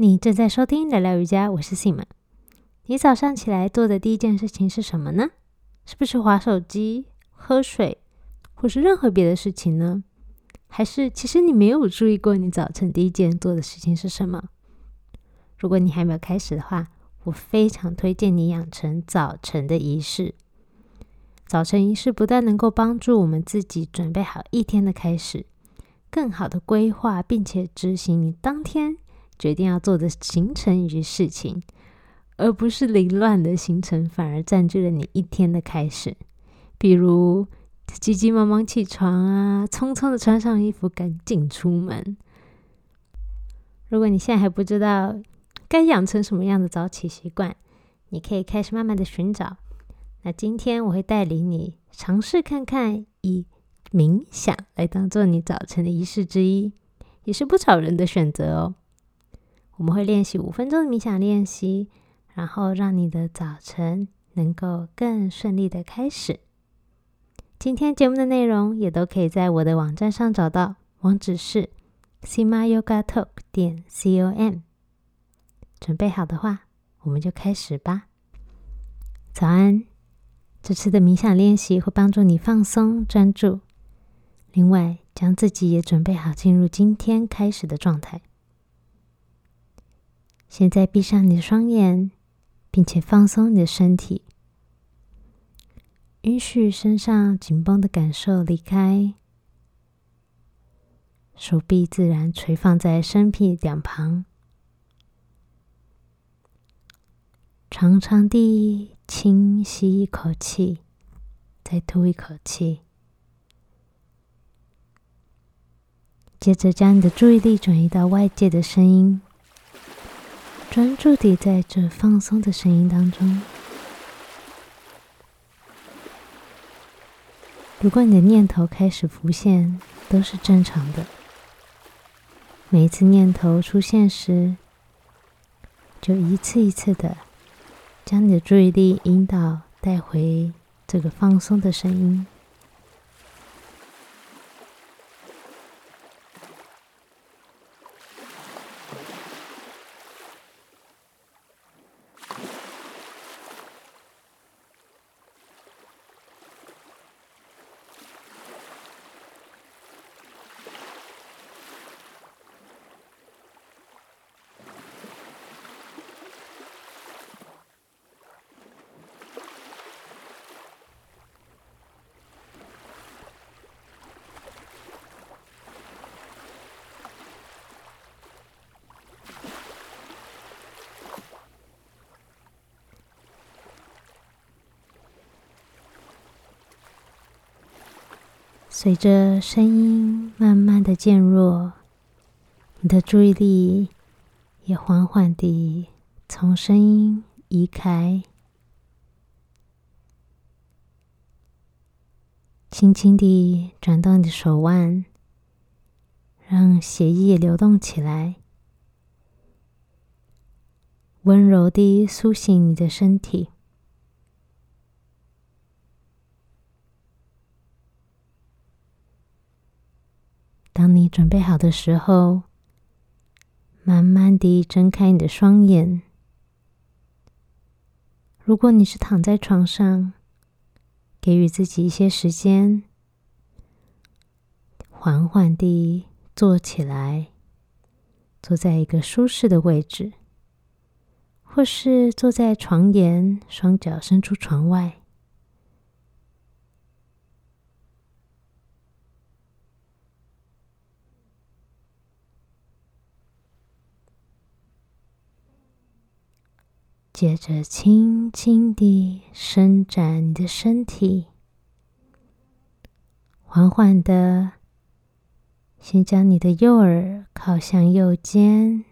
你正在收听聊聊瑜伽，我是 Sim。你早上起来做的第一件事情是什么呢？是不是划手机、喝水，或是任何别的事情呢？还是其实你没有注意过你早晨第一件做的事情是什么？如果你还没有开始的话，我非常推荐你养成早晨的仪式。早晨仪式不但能够帮助我们自己准备好一天的开始，更好的规划并且执行你当天决定要做的行程与事情。而不是凌乱的行程，反而占据了你一天的开始。比如急急忙忙起床啊，匆匆的穿上衣服，赶紧出门。如果你现在还不知道该养成什么样的早起习惯，你可以开始慢慢的寻找。那今天我会带领你尝试看看，以冥想来当做你早晨的仪式之一，也是不少人的选择哦。我们会练习五分钟的冥想练习。然后让你的早晨能够更顺利的开始。今天节目的内容也都可以在我的网站上找到，网址是 simayogatalk 点 com。准备好的话，我们就开始吧。早安！这次的冥想练习会帮助你放松专注，另外将自己也准备好进入今天开始的状态。现在闭上你的双眼。并且放松你的身体，允许身上紧绷的感受离开，手臂自然垂放在身体两旁，长长地轻吸一口气，再吐一口气，接着将你的注意力转移到外界的声音。专注地在这放松的声音当中。如果你的念头开始浮现，都是正常的。每一次念头出现时，就一次一次的将你的注意力引导带回这个放松的声音。随着声音慢慢的渐弱，你的注意力也缓缓地从声音移开，轻轻地转动你的手腕，让血液流动起来，温柔地苏醒你的身体。当你准备好的时候，慢慢地睁开你的双眼。如果你是躺在床上，给予自己一些时间，缓缓地坐起来，坐在一个舒适的位置，或是坐在床沿，双脚伸出床外。接着，轻轻地伸展你的身体，缓缓的，先将你的右耳靠向右肩，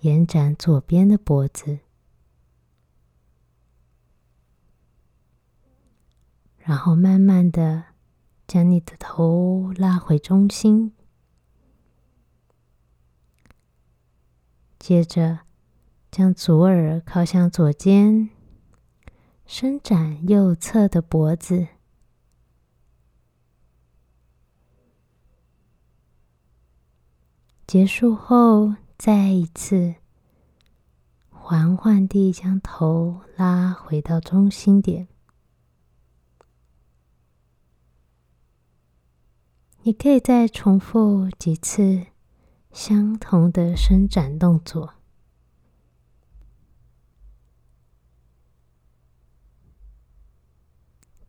延展左边的脖子，然后慢慢的将你的头拉回中心，接着。将左耳靠向左肩，伸展右侧的脖子。结束后，再一次缓缓地将头拉回到中心点。你可以再重复几次相同的伸展动作，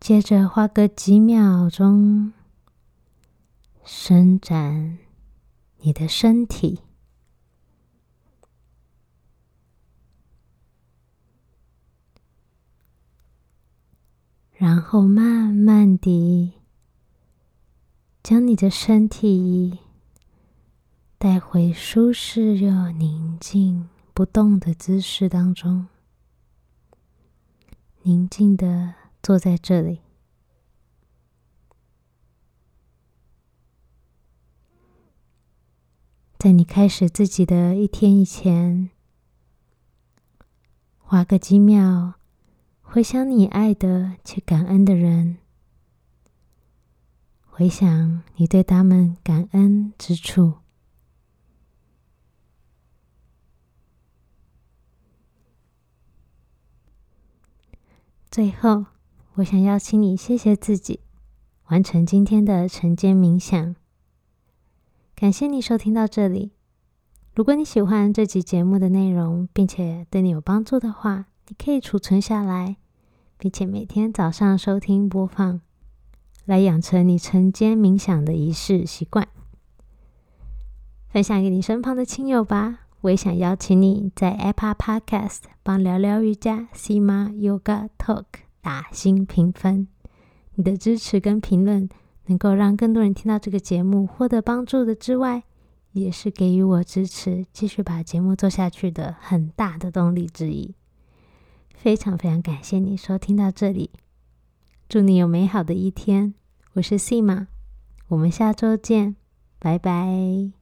接着花个几秒钟伸展你的身体，然后慢慢地。将你的身体带回舒适又宁静不动的姿势当中，宁静的坐在这里。在你开始自己的一天以前，花个几秒，回想你爱的且感恩的人。回想你对他们感恩之处。最后，我想邀请你谢谢自己，完成今天的晨间冥想。感谢你收听到这里。如果你喜欢这集节目的内容，并且对你有帮助的话，你可以储存下来，并且每天早上收听播放。来养成你晨间冥想的仪式习惯，分享给你身旁的亲友吧。我也想邀请你在 Apple Podcast 帮聊聊瑜伽 C 妈 Yoga Talk 打新评分。你的支持跟评论，能够让更多人听到这个节目，获得帮助的之外，也是给予我支持，继续把节目做下去的很大的动力之一。非常非常感谢你收听到这里。祝你有美好的一天！我是 C 马，我们下周见，拜拜。